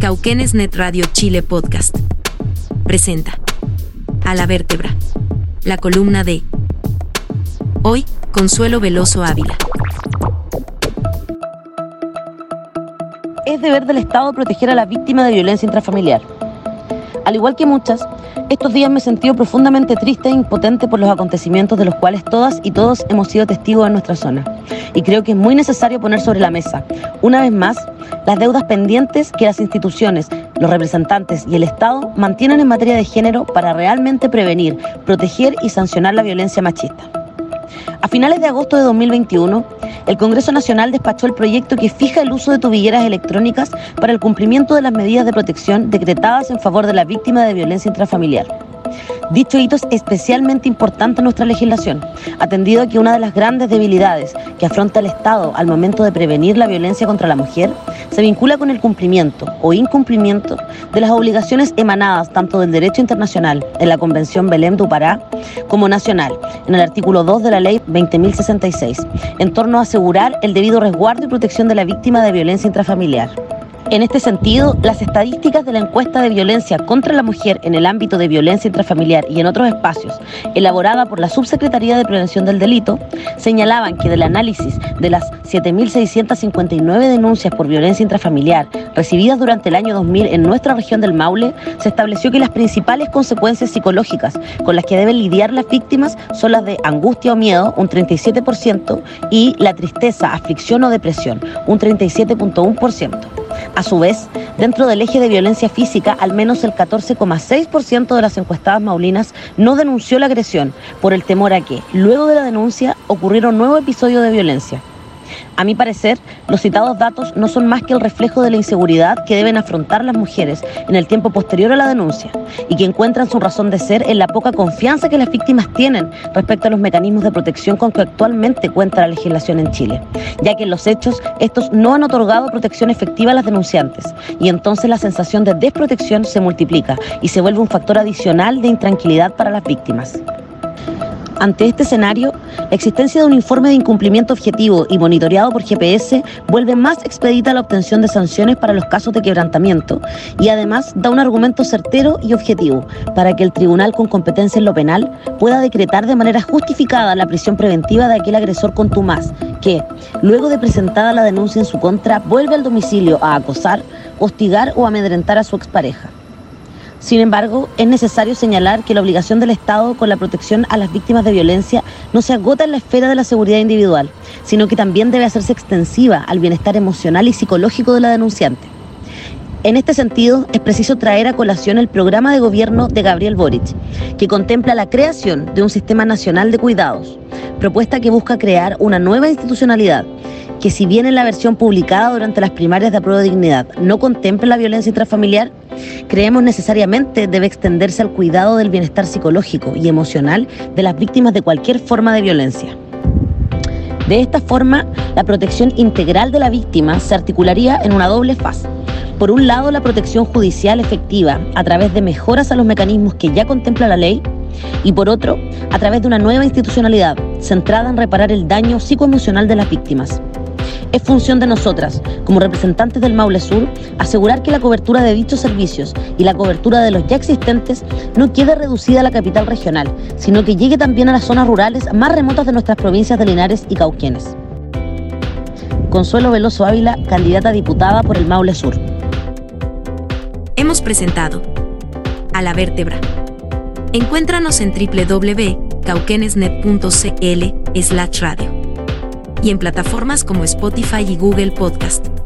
Cauquenes Net Radio Chile Podcast. Presenta. A la vértebra. La columna de. Hoy, Consuelo Veloso Ávila. Es deber del Estado proteger a la víctima de violencia intrafamiliar. Al igual que muchas, estos días me he sentido profundamente triste e impotente por los acontecimientos de los cuales todas y todos hemos sido testigos en nuestra zona. Y creo que es muy necesario poner sobre la mesa, una vez más, las deudas pendientes que las instituciones, los representantes y el Estado mantienen en materia de género para realmente prevenir, proteger y sancionar la violencia machista. A finales de agosto de 2021, el Congreso Nacional despachó el proyecto que fija el uso de tobilleras electrónicas para el cumplimiento de las medidas de protección decretadas en favor de la víctima de violencia intrafamiliar. Dicho hito es especialmente importante en nuestra legislación, atendido a que una de las grandes debilidades que afronta el Estado al momento de prevenir la violencia contra la mujer se vincula con el cumplimiento o incumplimiento de las obligaciones emanadas tanto del derecho internacional en la Convención Belém du Pará como nacional en el artículo 2 de la Ley 20.066 en torno a asegurar el debido resguardo y protección de la víctima de violencia intrafamiliar. En este sentido, las estadísticas de la encuesta de violencia contra la mujer en el ámbito de violencia intrafamiliar y en otros espacios, elaborada por la Subsecretaría de Prevención del Delito, señalaban que del análisis de las 7.659 denuncias por violencia intrafamiliar recibidas durante el año 2000 en nuestra región del Maule, se estableció que las principales consecuencias psicológicas con las que deben lidiar las víctimas son las de angustia o miedo, un 37%, y la tristeza, aflicción o depresión, un 37.1%. A su vez, dentro del eje de violencia física, al menos el 14,6% de las encuestadas maulinas no denunció la agresión por el temor a que, luego de la denuncia, ocurriera un nuevo episodio de violencia. A mi parecer, los citados datos no son más que el reflejo de la inseguridad que deben afrontar las mujeres en el tiempo posterior a la denuncia y que encuentran su razón de ser en la poca confianza que las víctimas tienen respecto a los mecanismos de protección con que actualmente cuenta la legislación en Chile, ya que en los hechos estos no han otorgado protección efectiva a las denunciantes y entonces la sensación de desprotección se multiplica y se vuelve un factor adicional de intranquilidad para las víctimas. Ante este escenario, la existencia de un informe de incumplimiento objetivo y monitoreado por GPS vuelve más expedita la obtención de sanciones para los casos de quebrantamiento y además da un argumento certero y objetivo para que el tribunal con competencia en lo penal pueda decretar de manera justificada la prisión preventiva de aquel agresor contumaz que, luego de presentada la denuncia en su contra, vuelve al domicilio a acosar, hostigar o amedrentar a su expareja. Sin embargo, es necesario señalar que la obligación del Estado con la protección a las víctimas de violencia no se agota en la esfera de la seguridad individual, sino que también debe hacerse extensiva al bienestar emocional y psicológico de la denunciante. En este sentido, es preciso traer a colación el programa de gobierno de Gabriel Boric, que contempla la creación de un sistema nacional de cuidados, propuesta que busca crear una nueva institucionalidad que si bien en la versión publicada durante las primarias de apruebo de dignidad no contempla la violencia intrafamiliar, creemos necesariamente debe extenderse al cuidado del bienestar psicológico y emocional de las víctimas de cualquier forma de violencia. De esta forma, la protección integral de la víctima se articularía en una doble fase. Por un lado, la protección judicial efectiva a través de mejoras a los mecanismos que ya contempla la ley y por otro, a través de una nueva institucionalidad centrada en reparar el daño psicoemocional de las víctimas. Es función de nosotras, como representantes del Maule Sur, asegurar que la cobertura de dichos servicios y la cobertura de los ya existentes no quede reducida a la capital regional, sino que llegue también a las zonas rurales más remotas de nuestras provincias de Linares y Cauquienes. Consuelo Veloso Ávila, candidata a diputada por el Maule Sur. Hemos presentado A la Vértebra. Encuéntranos en www.cauquenesnet.cl slash radio y en plataformas como Spotify y Google Podcast.